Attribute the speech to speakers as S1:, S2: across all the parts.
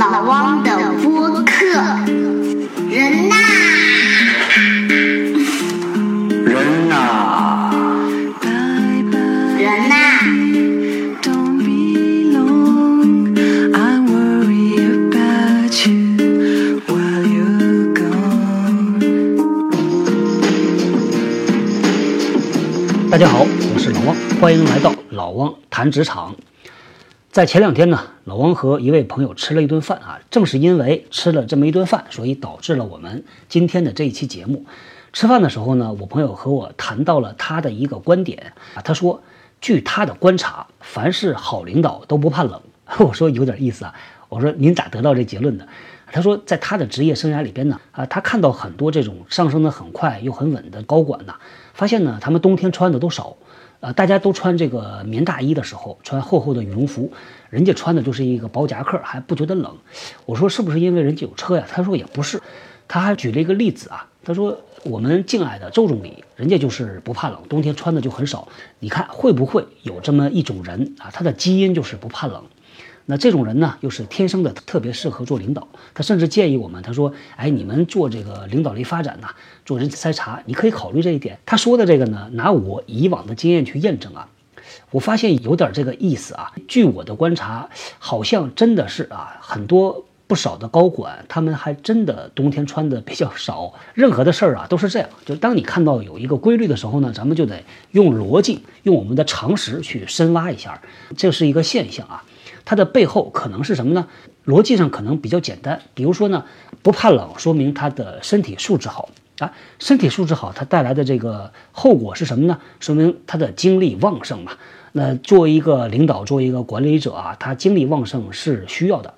S1: 老汪的播客，人呐，
S2: 人呐，
S1: 人呐.
S3: 大家好，我是老汪，欢迎来到老汪谈职场。在前两天呢，老王和一位朋友吃了一顿饭啊，正是因为吃了这么一顿饭，所以导致了我们今天的这一期节目。吃饭的时候呢，我朋友和我谈到了他的一个观点啊，他说，据他的观察，凡是好领导都不怕冷。我说有点意思啊，我说您咋得到这结论的？他说，在他的职业生涯里边呢，啊，他看到很多这种上升的很快又很稳的高管呐，发现呢，他们冬天穿的都少，呃，大家都穿这个棉大衣的时候，穿厚厚的羽绒服，人家穿的就是一个薄夹克，还不觉得冷。我说是不是因为人家有车呀？他说也不是，他还举了一个例子啊，他说我们敬爱的周总理，人家就是不怕冷，冬天穿的就很少。你看会不会有这么一种人啊？他的基因就是不怕冷。那这种人呢，又是天生的特别适合做领导。他甚至建议我们，他说：“哎，你们做这个领导力发展呐、做人才筛查，你可以考虑这一点。”他说的这个呢，拿我以往的经验去验证啊，我发现有点这个意思啊。据我的观察，好像真的是啊，很多不少的高管，他们还真的冬天穿的比较少。任何的事儿啊，都是这样，就是当你看到有一个规律的时候呢，咱们就得用逻辑，用我们的常识去深挖一下，这是一个现象啊。它的背后可能是什么呢？逻辑上可能比较简单，比如说呢，不怕冷，说明他的身体素质好啊。身体素质好，它带来的这个后果是什么呢？说明他的精力旺盛嘛。那作为一个领导，作为一个管理者啊，他精力旺盛是需要的。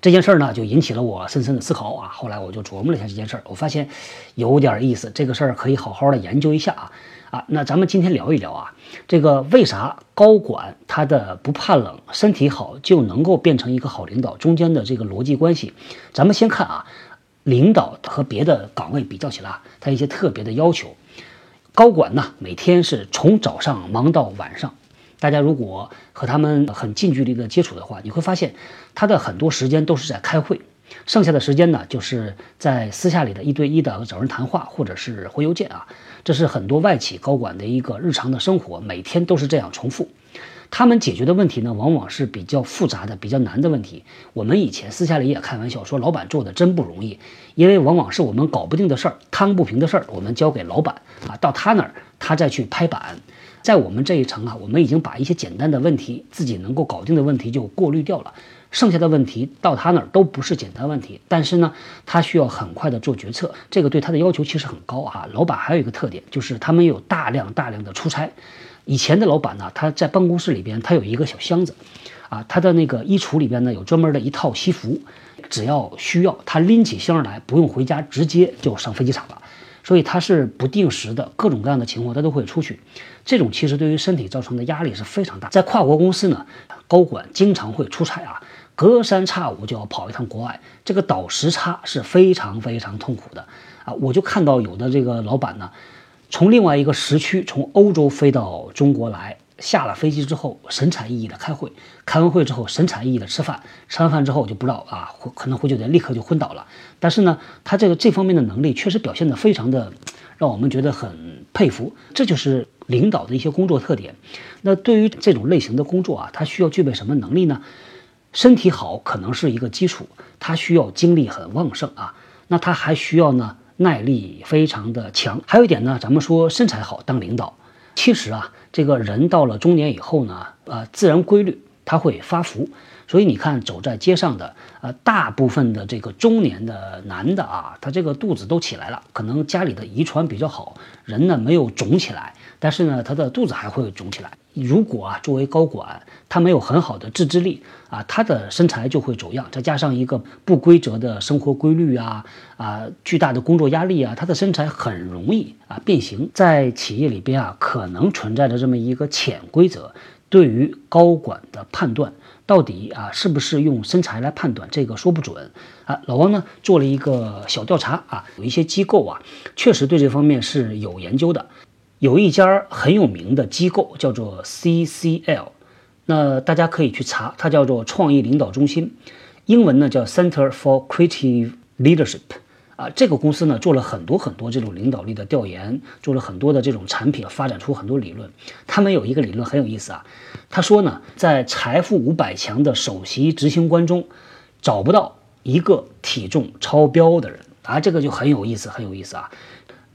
S3: 这件事儿呢，就引起了我深深的思考啊。后来我就琢磨了一下这件事儿，我发现有点意思，这个事儿可以好好的研究一下啊。啊，那咱们今天聊一聊啊，这个为啥高管他的不怕冷、身体好就能够变成一个好领导？中间的这个逻辑关系，咱们先看啊，领导和别的岗位比较起来，他一些特别的要求。高管呢，每天是从早上忙到晚上。大家如果和他们很近距离的接触的话，你会发现他的很多时间都是在开会，剩下的时间呢，就是在私下里的一对一的找人谈话，或者是回邮件啊。这是很多外企高管的一个日常的生活，每天都是这样重复。他们解决的问题呢，往往是比较复杂的、比较难的问题。我们以前私下里也开玩笑说，老板做的真不容易，因为往往是我们搞不定的事儿、摊不平的事儿，我们交给老板啊，到他那儿他再去拍板。在我们这一层啊，我们已经把一些简单的问题、自己能够搞定的问题就过滤掉了，剩下的问题到他那儿都不是简单问题。但是呢，他需要很快的做决策，这个对他的要求其实很高啊。老板还有一个特点，就是他们有大量大量的出差。以前的老板呢，他在办公室里边，他有一个小箱子，啊，他的那个衣橱里边呢有专门的一套西服，只要需要，他拎起箱来，不用回家，直接就上飞机场了。所以他是不定时的各种各样的情况，他都会出去。这种其实对于身体造成的压力是非常大。在跨国公司呢，高管经常会出差啊，隔三差五就要跑一趟国外，这个倒时差是非常非常痛苦的啊。我就看到有的这个老板呢，从另外一个时区从欧洲飞到中国来，下了飞机之后神采奕奕的开会，开完会之后神采奕奕的吃饭，吃完饭之后就不知道啊，可能会觉得立刻就昏倒了。但是呢，他这个这方面的能力确实表现得非常的，让我们觉得很佩服。这就是领导的一些工作特点。那对于这种类型的工作啊，他需要具备什么能力呢？身体好可能是一个基础，他需要精力很旺盛啊。那他还需要呢耐力非常的强。还有一点呢，咱们说身材好当领导，其实啊，这个人到了中年以后呢，呃，自然规律他会发福。所以你看，走在街上的，呃，大部分的这个中年的男的啊，他这个肚子都起来了，可能家里的遗传比较好，人呢没有肿起来，但是呢，他的肚子还会肿起来。如果啊，作为高管，他没有很好的自制力啊，他的身材就会走样。再加上一个不规则的生活规律啊，啊，巨大的工作压力啊，他的身材很容易啊变形。在企业里边啊，可能存在着这么一个潜规则，对于高管的判断。到底啊是不是用身材来判断？这个说不准啊。老汪呢做了一个小调查啊，有一些机构啊确实对这方面是有研究的。有一家很有名的机构叫做 CCL，那大家可以去查，它叫做创意领导中心。英文呢叫 Center for Creative Leadership。啊，这个公司呢做了很多很多这种领导力的调研，做了很多的这种产品，发展出很多理论。他们有一个理论很有意思啊，他说呢，在财富五百强的首席执行官中，找不到一个体重超标的人啊，这个就很有意思，很有意思啊。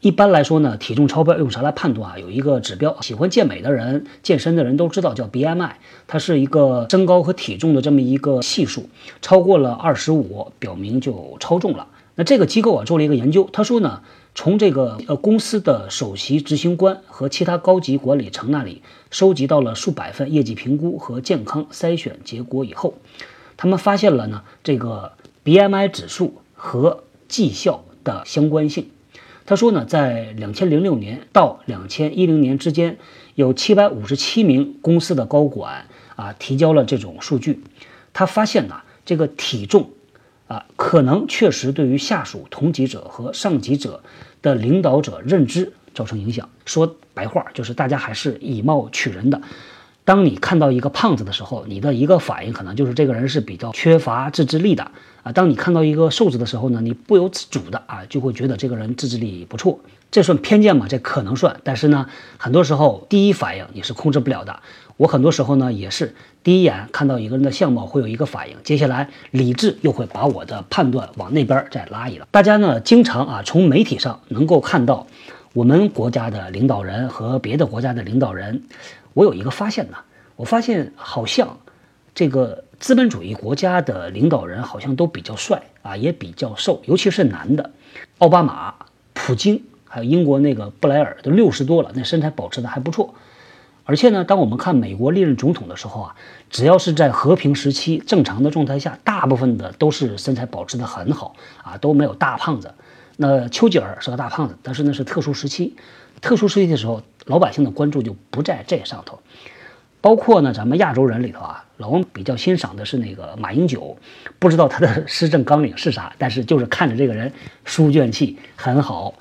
S3: 一般来说呢，体重超标用啥来判断啊？有一个指标，喜欢健美的人、健身的人都知道，叫 BMI，它是一个身高和体重的这么一个系数，超过了二十五，表明就超重了。那这个机构啊做了一个研究，他说呢，从这个呃公司的首席执行官和其他高级管理层那里收集到了数百份业绩评估和健康筛选结果以后，他们发现了呢这个 BMI 指数和绩效的相关性。他说呢，在两千零六年到两千一零年之间，有七百五十七名公司的高管啊提交了这种数据，他发现呢这个体重。啊，可能确实对于下属、同级者和上级者的领导者认知造成影响。说白话就是，大家还是以貌取人的。当你看到一个胖子的时候，你的一个反应可能就是这个人是比较缺乏自制力的啊。当你看到一个瘦子的时候呢，你不由自主的啊就会觉得这个人自制力不错。这算偏见吗？这可能算，但是呢，很多时候第一反应你是控制不了的。我很多时候呢也是第一眼看到一个人的相貌会有一个反应，接下来理智又会把我的判断往那边再拉一拉。大家呢经常啊从媒体上能够看到我们国家的领导人和别的国家的领导人。我有一个发现呢，我发现好像这个资本主义国家的领导人好像都比较帅啊，也比较瘦，尤其是男的，奥巴马、普京，还有英国那个布莱尔都六十多了，那身材保持的还不错。而且呢，当我们看美国历任总统的时候啊，只要是在和平时期正常的状态下，大部分的都是身材保持的很好啊，都没有大胖子。那丘吉尔是个大胖子，但是那是特殊时期，特殊时期的时候。老百姓的关注就不在这上头，包括呢，咱们亚洲人里头啊，老王比较欣赏的是那个马英九，不知道他的施政纲领是啥，但是就是看着这个人书卷气很好，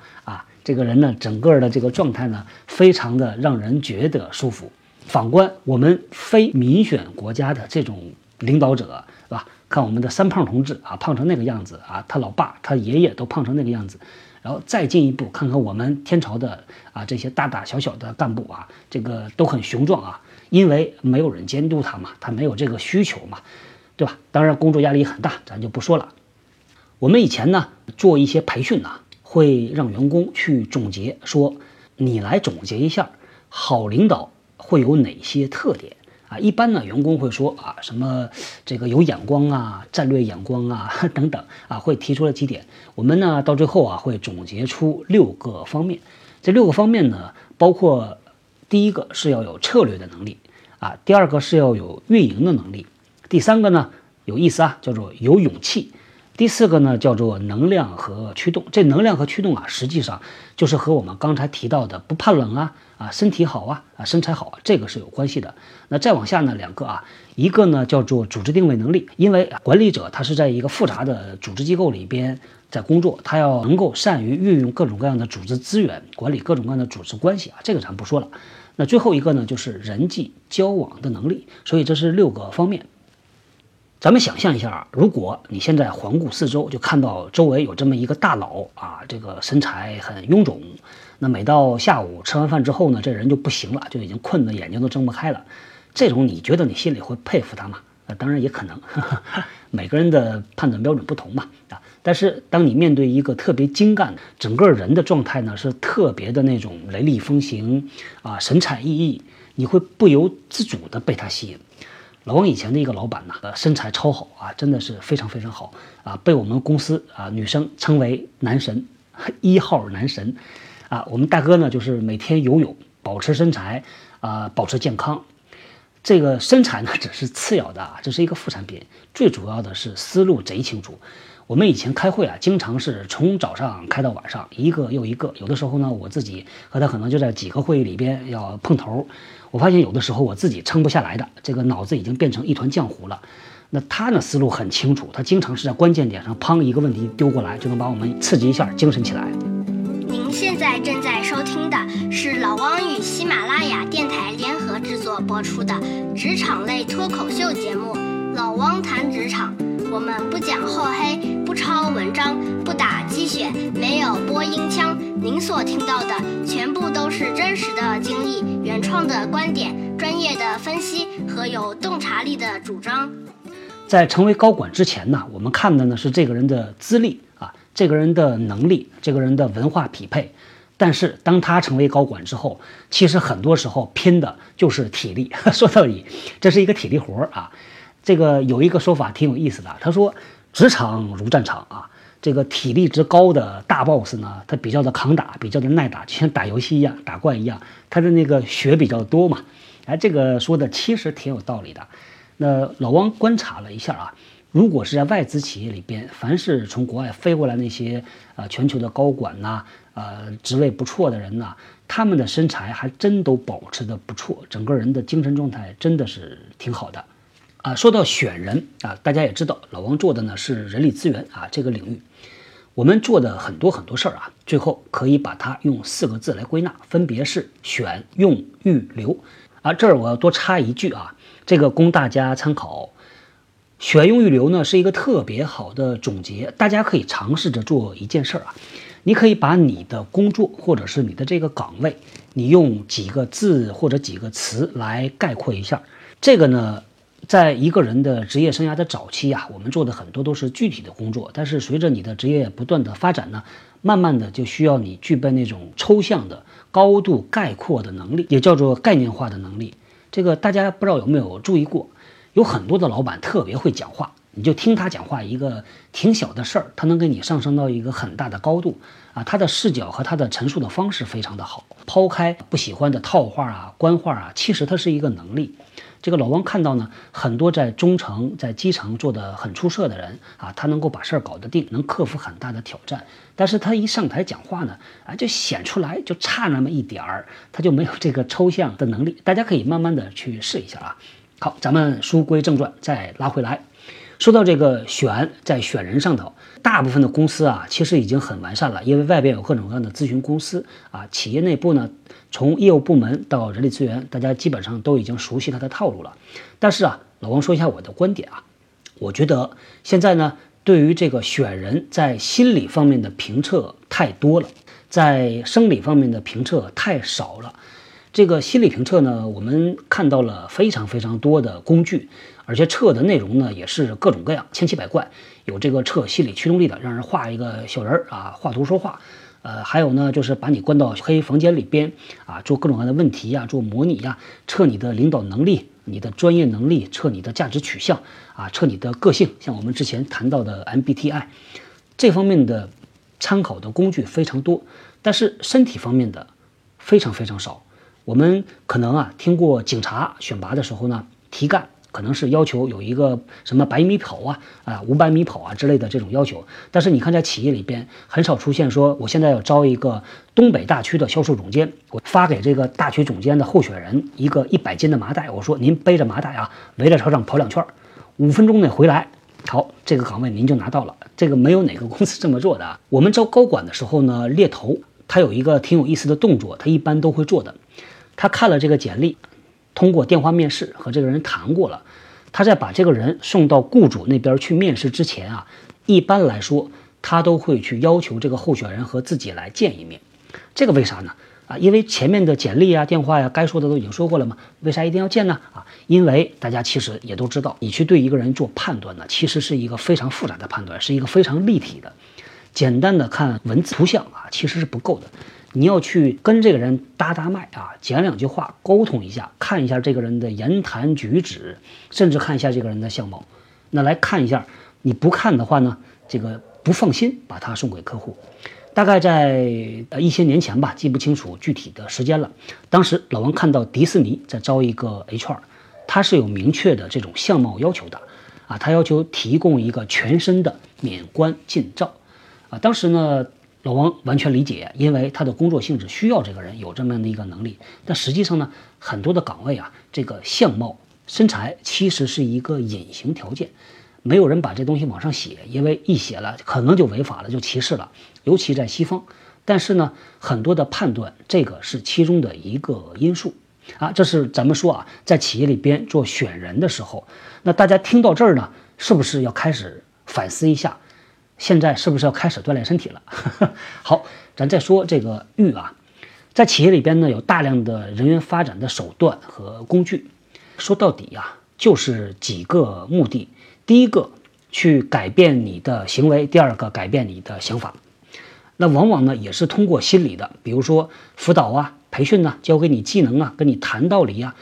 S3: 这个人呢，整个的这个状态呢，非常的让人觉得舒服。反观我们非民选国家的这种领导者，是吧？看我们的三胖同志啊，胖成那个样子啊，他老爸、他爷爷都胖成那个样子。然后再进一步看看我们天朝的啊这些大大小小的干部啊，这个都很雄壮啊，因为没有人监督他嘛，他没有这个需求嘛，对吧？当然工作压力很大，咱就不说了。我们以前呢做一些培训呢，会让员工去总结，说你来总结一下好领导会有哪些特点。啊，一般呢，员工会说啊，什么这个有眼光啊，战略眼光啊，等等啊，会提出了几点。我们呢，到最后啊，会总结出六个方面。这六个方面呢，包括第一个是要有策略的能力啊，第二个是要有运营的能力，第三个呢，有意思啊，叫做有勇气。第四个呢，叫做能量和驱动。这能量和驱动啊，实际上就是和我们刚才提到的不怕冷啊，啊身体好啊，啊身材好啊，这个是有关系的。那再往下呢，两个啊，一个呢叫做组织定位能力，因为管理者他是在一个复杂的组织机构里边在工作，他要能够善于运用各种各样的组织资源，管理各种各样的组织关系啊，这个咱不说了。那最后一个呢，就是人际交往的能力。所以这是六个方面。咱们想象一下，如果你现在环顾四周，就看到周围有这么一个大佬啊，这个身材很臃肿。那每到下午吃完饭之后呢，这人就不行了，就已经困得眼睛都睁不开了。这种你觉得你心里会佩服他吗？呃，当然也可能，每个人的判断标准不同嘛啊。但是当你面对一个特别精干，整个人的状态呢是特别的那种雷厉风行啊，神采奕奕，你会不由自主的被他吸引。老王以前的一个老板呢，呃，身材超好啊，真的是非常非常好啊，被我们公司啊女生称为男神，一号男神，啊，我们大哥呢就是每天游泳，保持身材啊，保持健康，这个身材呢只是次要的啊，这是一个副产品，最主要的是思路贼清楚。我们以前开会啊，经常是从早上开到晚上，一个又一个，有的时候呢，我自己和他可能就在几个会议里边要碰头。我发现有的时候我自己撑不下来的，这个脑子已经变成一团浆糊了。那他呢思路很清楚，他经常是在关键点上，砰一个问题丢过来，就能把我们刺激一下，精神起来。
S1: 您现在正在收听的是老汪与喜马拉雅电台联合制作播出的职场类脱口秀节目《老汪谈职场》，我们不讲厚黑，不抄文章，不打鸡血，没有播音腔。您所听到的全部都是真实的经历、原创的观点、专业的分析和有洞察力的主张。
S3: 在成为高管之前呢，我们看的呢是这个人的资历啊，这个人的能力，这个人的文化匹配。但是当他成为高管之后，其实很多时候拼的就是体力。说到底，这是一个体力活儿啊。这个有一个说法挺有意思的，他说：“职场如战场啊，这个体力值高的大 boss 呢，他比较的抗打，比较的耐打，就像打游戏一样，打怪一样，他的那个血比较多嘛。”哎，这个说的其实挺有道理的。那老汪观察了一下啊，如果是在外资企业里边，凡是从国外飞过来那些啊全球的高管呐，呃职位不错的人呐，他们的身材还真都保持的不错，整个人的精神状态真的是挺好的。啊，说到选人啊，大家也知道，老王做的呢是人力资源啊这个领域，我们做的很多很多事儿啊，最后可以把它用四个字来归纳，分别是选、用、预、留。啊，这儿我要多插一句啊，这个供大家参考。选、用、预、留呢是一个特别好的总结，大家可以尝试着做一件事儿啊，你可以把你的工作或者是你的这个岗位，你用几个字或者几个词来概括一下。这个呢。在一个人的职业生涯的早期啊，我们做的很多都是具体的工作，但是随着你的职业不断的发展呢，慢慢的就需要你具备那种抽象的、高度概括的能力，也叫做概念化的能力。这个大家不知道有没有注意过，有很多的老板特别会讲话，你就听他讲话，一个挺小的事儿，他能给你上升到一个很大的高度啊，他的视角和他的陈述的方式非常的好，抛开不喜欢的套话啊、官话啊，其实它是一个能力。这个老汪看到呢，很多在中层、在基层做得很出色的人啊，他能够把事儿搞得定，能克服很大的挑战。但是他一上台讲话呢，啊，就显出来就差那么一点儿，他就没有这个抽象的能力。大家可以慢慢的去试一下啊。好，咱们书归正传，再拉回来。说到这个选，在选人上头，大部分的公司啊，其实已经很完善了，因为外边有各种各样的咨询公司啊，企业内部呢，从业务部门到人力资源，大家基本上都已经熟悉它的套路了。但是啊，老王说一下我的观点啊，我觉得现在呢，对于这个选人在心理方面的评测太多了，在生理方面的评测太少了。这个心理评测呢，我们看到了非常非常多的工具。而且测的内容呢，也是各种各样、千奇百怪。有这个测心理驱动力的，让人画一个小人儿啊，画图说话。呃，还有呢，就是把你关到黑房间里边啊，做各种各样的问题呀，做模拟呀，测你的领导能力、你的专业能力，测你的价值取向啊，测你的个性。像我们之前谈到的 MBTI，这方面的参考的工具非常多，但是身体方面的非常非常少。我们可能啊，听过警察选拔的时候呢，题干。可能是要求有一个什么百米跑啊啊五百米跑啊之类的这种要求，但是你看在企业里边很少出现说我现在要招一个东北大区的销售总监，我发给这个大区总监的候选人一个一百斤的麻袋，我说您背着麻袋啊围着操场跑两圈，五分钟内回来，好这个岗位您就拿到了。这个没有哪个公司这么做的啊。我们招高管的时候呢，猎头他有一个挺有意思的动作，他一般都会做的，他看了这个简历。通过电话面试和这个人谈过了，他在把这个人送到雇主那边去面试之前啊，一般来说他都会去要求这个候选人和自己来见一面。这个为啥呢？啊，因为前面的简历啊、电话呀，该说的都已经说过了嘛，为啥一定要见呢？啊，因为大家其实也都知道，你去对一个人做判断呢，其实是一个非常复杂的判断，是一个非常立体的。简单的看文字图像啊，其实是不够的。你要去跟这个人搭搭脉啊，讲两句话，沟通一下，看一下这个人的言谈举止，甚至看一下这个人的相貌。那来看一下，你不看的话呢，这个不放心把他送给客户。大概在呃一些年前吧，记不清楚具体的时间了。当时老王看到迪士尼在招一个 HR，他是有明确的这种相貌要求的啊，他要求提供一个全身的免冠近照啊。当时呢。老王完全理解，因为他的工作性质需要这个人有这么样的一个能力。但实际上呢，很多的岗位啊，这个相貌、身材其实是一个隐形条件，没有人把这东西往上写，因为一写了可能就违法了，就歧视了。尤其在西方，但是呢，很多的判断，这个是其中的一个因素啊。这是咱们说啊，在企业里边做选人的时候，那大家听到这儿呢，是不是要开始反思一下？现在是不是要开始锻炼身体了？好，咱再说这个育啊，在企业里边呢，有大量的人员发展的手段和工具。说到底呀、就是几个目的：第一个，去改变你的行为；第二个，改变你的想法。那往往呢，也是通过心理的，比如说辅导啊、培训呐、教给你技能啊、跟你谈道理呀、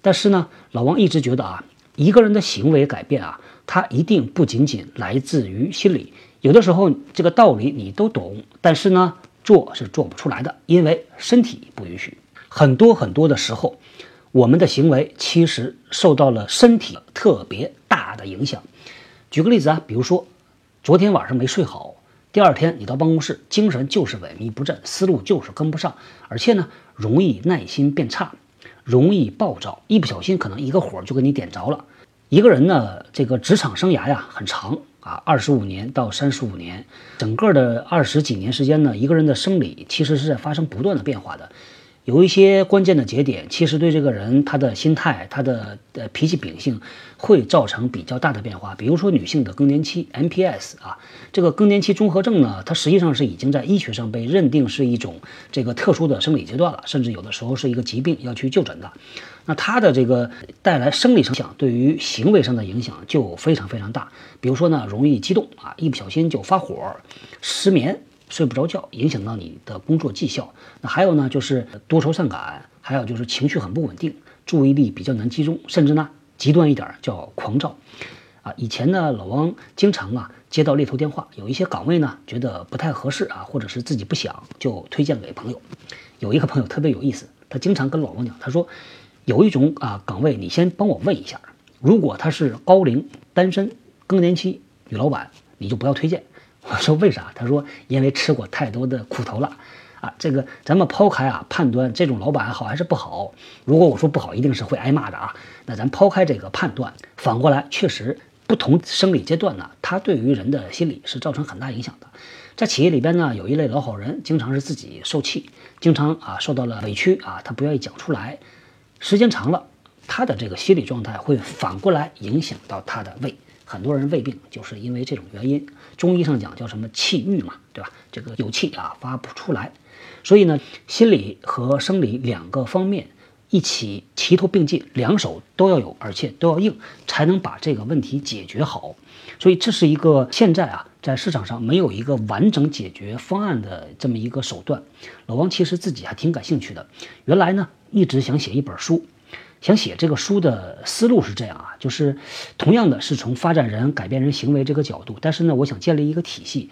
S3: 但是呢，老王一直觉得啊，一个人的行为改变啊，它一定不仅仅来自于心理。有的时候这个道理你都懂，但是呢，做是做不出来的，因为身体不允许。很多很多的时候，我们的行为其实受到了身体特别大的影响。举个例子啊，比如说昨天晚上没睡好，第二天你到办公室，精神就是萎靡不振，思路就是跟不上，而且呢，容易耐心变差，容易暴躁，一不小心可能一个火就给你点着了。一个人呢，这个职场生涯呀很长啊，二十五年到三十五年，整个的二十几年时间呢，一个人的生理其实是在发生不断的变化的。有一些关键的节点，其实对这个人他的心态、他的呃脾气秉性会造成比较大的变化。比如说女性的更年期 MPS 啊，这个更年期综合症呢，它实际上是已经在医学上被认定是一种这个特殊的生理阶段了，甚至有的时候是一个疾病要去就诊的。那它的这个带来生理影响，对于行为上的影响就非常非常大。比如说呢，容易激动啊，一不小心就发火，失眠。睡不着觉，影响到你的工作绩效。那还有呢，就是多愁善感，还有就是情绪很不稳定，注意力比较难集中，甚至呢极端一点叫狂躁。啊，以前呢，老王经常啊接到猎头电话，有一些岗位呢觉得不太合适啊，或者是自己不想，就推荐给朋友。有一个朋友特别有意思，他经常跟老王讲，他说有一种啊岗位，你先帮我问一下，如果他是高龄单身更年期女老板，你就不要推荐。我说为啥？他说因为吃过太多的苦头了，啊，这个咱们抛开啊判断这种老板好还是不好。如果我说不好，一定是会挨骂的啊。那咱抛开这个判断，反过来确实不同生理阶段呢，它对于人的心理是造成很大影响的。在企业里边呢，有一类老好人，经常是自己受气，经常啊受到了委屈啊，他不愿意讲出来，时间长了，他的这个心理状态会反过来影响到他的胃。很多人胃病就是因为这种原因，中医上讲叫什么气郁嘛，对吧？这个有气啊发不出来，所以呢，心理和生理两个方面一起齐头并进，两手都要有，而且都要硬，才能把这个问题解决好。所以这是一个现在啊，在市场上没有一个完整解决方案的这么一个手段。老王其实自己还挺感兴趣的，原来呢一直想写一本书。想写这个书的思路是这样啊，就是同样的是从发展人、改变人行为这个角度，但是呢，我想建立一个体系。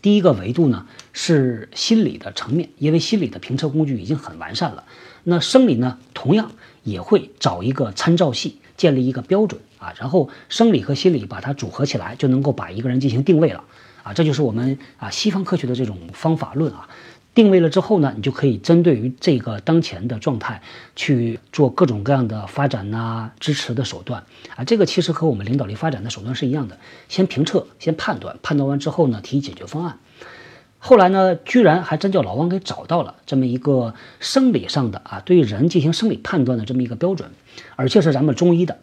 S3: 第一个维度呢是心理的层面，因为心理的评测工具已经很完善了。那生理呢，同样也会找一个参照系，建立一个标准啊，然后生理和心理把它组合起来，就能够把一个人进行定位了啊。这就是我们啊西方科学的这种方法论啊。定位了之后呢，你就可以针对于这个当前的状态去做各种各样的发展呐、支持的手段啊。这个其实和我们领导力发展的手段是一样的，先评测，先判断，判断完之后呢，提解决方案。后来呢，居然还真叫老王给找到了这么一个生理上的啊，对人进行生理判断的这么一个标准，而且是咱们中医的。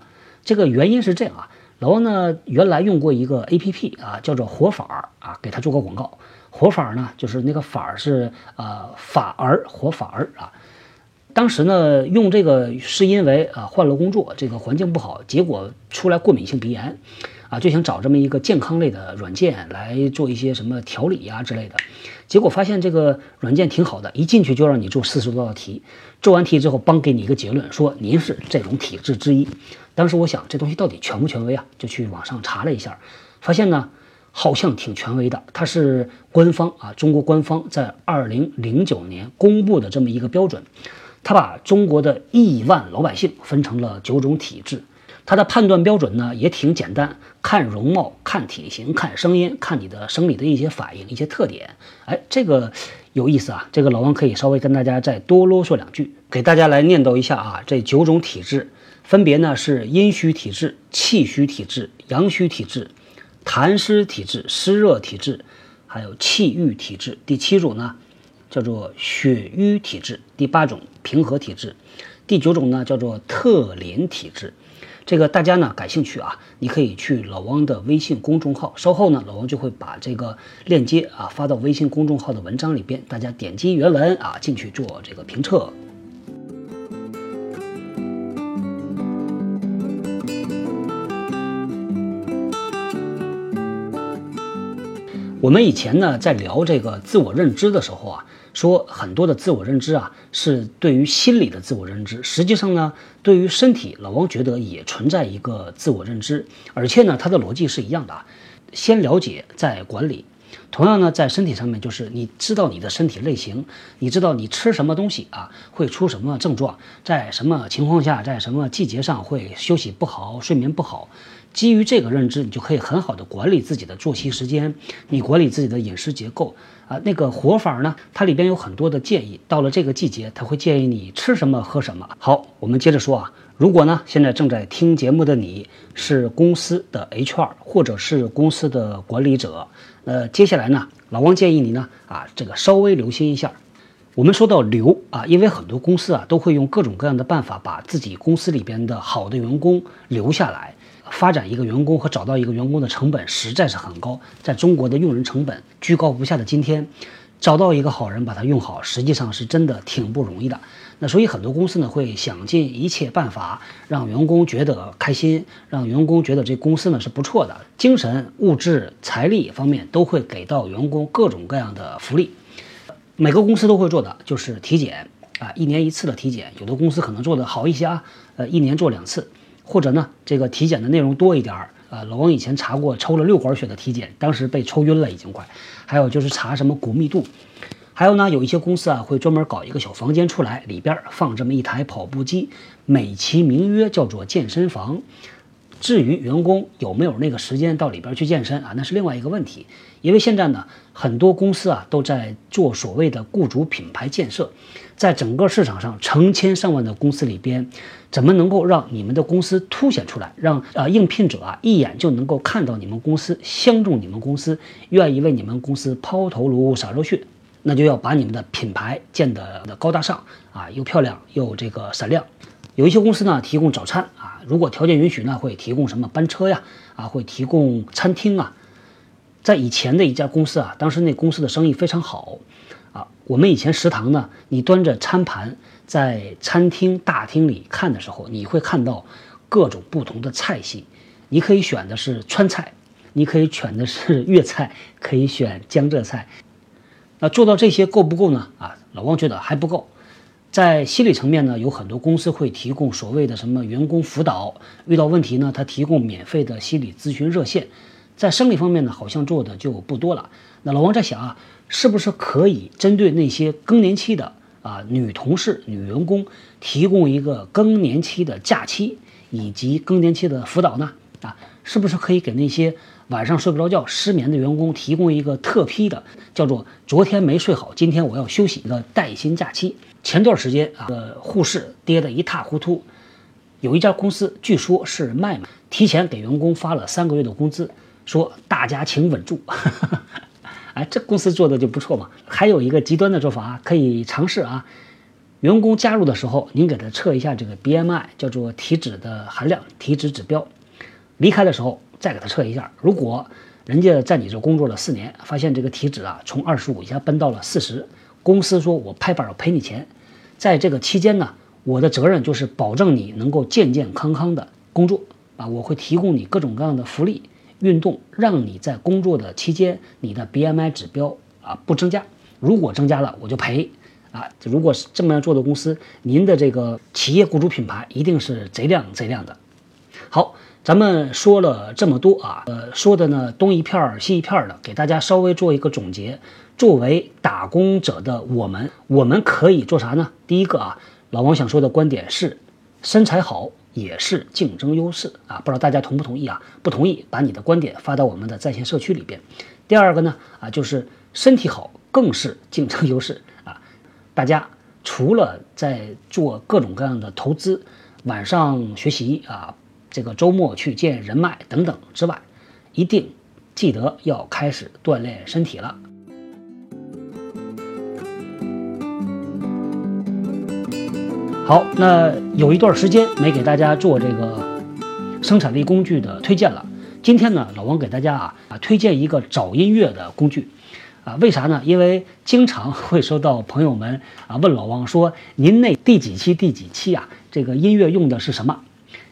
S3: 这个原因是这样啊，老王呢原来用过一个 A P P 啊，叫做活法啊，给他做过广告。活法呢，就是那个法是呃法儿活法儿啊。当时呢用这个是因为啊换了工作，这个环境不好，结果出来过敏性鼻炎，啊就想找这么一个健康类的软件来做一些什么调理呀之类的。结果发现这个软件挺好的，一进去就让你做四十多道题，做完题之后，帮给你一个结论，说您是这种体质之一。当时我想这东西到底权不权威啊？就去网上查了一下，发现呢。好像挺权威的，它是官方啊，中国官方在二零零九年公布的这么一个标准。它把中国的亿万老百姓分成了九种体质，它的判断标准呢也挺简单，看容貌、看体型、看声音、看你的生理的一些反应、一些特点。哎，这个有意思啊！这个老王可以稍微跟大家再多啰嗦两句，给大家来念叨一下啊。这九种体质分别呢是阴虚体质、气虚体质、阳虚体质。痰湿体质、湿热体质，还有气郁体质。第七种呢，叫做血瘀体质。第八种平和体质。第九种呢，叫做特淋体质。这个大家呢感兴趣啊，你可以去老汪的微信公众号，稍后呢老汪就会把这个链接啊发到微信公众号的文章里边，大家点击原文啊进去做这个评测。我们以前呢，在聊这个自我认知的时候啊，说很多的自我认知啊，是对于心理的自我认知。实际上呢，对于身体，老王觉得也存在一个自我认知，而且呢，它的逻辑是一样的啊。先了解再管理。同样呢，在身体上面，就是你知道你的身体类型，你知道你吃什么东西啊，会出什么症状，在什么情况下，在什么季节上会休息不好、睡眠不好。基于这个认知，你就可以很好的管理自己的作息时间，你管理自己的饮食结构啊。那个活法呢，它里边有很多的建议。到了这个季节，它会建议你吃什么喝什么。好，我们接着说啊。如果呢，现在正在听节目的你是公司的 HR 或者是公司的管理者，呃，接下来呢，老王建议你呢啊，这个稍微留心一下。我们说到留啊，因为很多公司啊都会用各种各样的办法把自己公司里边的好的员工留下来。发展一个员工和找到一个员工的成本实在是很高，在中国的用人成本居高不下的今天，找到一个好人把他用好，实际上是真的挺不容易的。那所以很多公司呢会想尽一切办法让员工觉得开心，让员工觉得这公司呢是不错的，精神、物质、财力方面都会给到员工各种各样的福利。每个公司都会做的就是体检啊，一年一次的体检，有的公司可能做的好一些啊，呃，一年做两次。或者呢，这个体检的内容多一点儿啊。老王以前查过抽了六管血的体检，当时被抽晕了，已经快。还有就是查什么骨密度，还有呢，有一些公司啊会专门搞一个小房间出来，里边放这么一台跑步机，美其名曰叫做健身房。至于员工有没有那个时间到里边去健身啊，那是另外一个问题。因为现在呢，很多公司啊都在做所谓的雇主品牌建设，在整个市场上成千上万的公司里边，怎么能够让你们的公司凸显出来，让啊应聘者啊一眼就能够看到你们公司，相中你们公司，愿意为你们公司抛头颅洒热血，那就要把你们的品牌建得高大上啊，又漂亮又这个闪亮。有一些公司呢提供早餐啊，如果条件允许呢，会提供什么班车呀，啊会提供餐厅啊。在以前的一家公司啊，当时那公司的生意非常好，啊，我们以前食堂呢，你端着餐盘在餐厅大厅里看的时候，你会看到各种不同的菜系，你可以选的是川菜，你可以选的是粤菜，可以选江浙菜。那做到这些够不够呢？啊，老汪觉得还不够。在心理层面呢，有很多公司会提供所谓的什么员工辅导，遇到问题呢，他提供免费的心理咨询热线。在生理方面呢，好像做的就不多了。那老王在想啊，是不是可以针对那些更年期的啊女同事、女员工，提供一个更年期的假期以及更年期的辅导呢？啊，是不是可以给那些晚上睡不着觉、失眠的员工提供一个特批的，叫做昨天没睡好，今天我要休息的带薪假期？前段时间啊，呃护士跌得一塌糊涂，有一家公司据说是麦麦提前给员工发了三个月的工资。说大家请稳住，哎，这公司做的就不错嘛。还有一个极端的做法啊可以尝试啊。员工加入的时候，您给他测一下这个 BMI，叫做体脂的含量、体脂指标。离开的时候再给他测一下。如果人家在你这工作了四年，发现这个体脂啊从二十五一下奔到了四十，公司说我拍板我赔你钱。在这个期间呢，我的责任就是保证你能够健健康康的工作啊，我会提供你各种各样的福利。运动让你在工作的期间，你的 BMI 指标啊不增加，如果增加了我就赔啊。如果是这么样做的公司，您的这个企业雇主品牌一定是贼亮贼亮的。好，咱们说了这么多啊，呃，说的呢东一片儿西一片儿的，给大家稍微做一个总结。作为打工者的我们，我们可以做啥呢？第一个啊，老王想说的观点是，身材好。也是竞争优势啊，不知道大家同不同意啊？不同意，把你的观点发到我们的在线社区里边。第二个呢，啊，就是身体好更是竞争优势啊。大家除了在做各种各样的投资、晚上学习啊，这个周末去见人脉等等之外，一定记得要开始锻炼身体了。好，那有一段时间没给大家做这个生产力工具的推荐了。今天呢，老王给大家啊啊推荐一个找音乐的工具，啊，为啥呢？因为经常 会收到朋友们啊问老王说，您那第几期第几期啊，这个音乐用的是什么？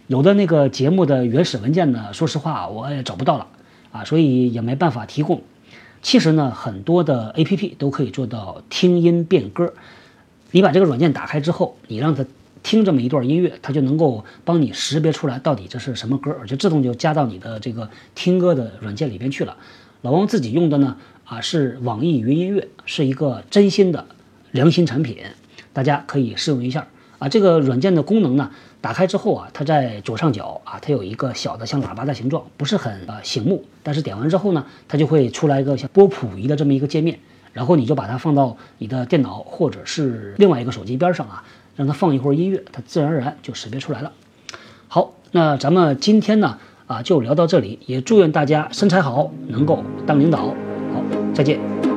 S3: 有的那个节目的原始文件呢，说实话我也找不到了啊，所以也没办法提供。其实呢，很多的 APP 都可以做到听音辨歌。你把这个软件打开之后，你让它听这么一段音乐，它就能够帮你识别出来到底这是什么歌，而且自动就加到你的这个听歌的软件里边去了。老王自己用的呢，啊是网易云音乐，是一个真心的良心产品，大家可以试用一下。啊，这个软件的功能呢，打开之后啊，它在左上角啊，它有一个小的像喇叭的形状，不是很呃醒目，但是点完之后呢，它就会出来一个像波普仪的这么一个界面，然后你就把它放到你的电脑或者是另外一个手机边上啊，让它放一会儿音乐，它自然而然就识别出来了。好，那咱们今天呢啊就聊到这里，也祝愿大家身材好，能够当领导。好，再见。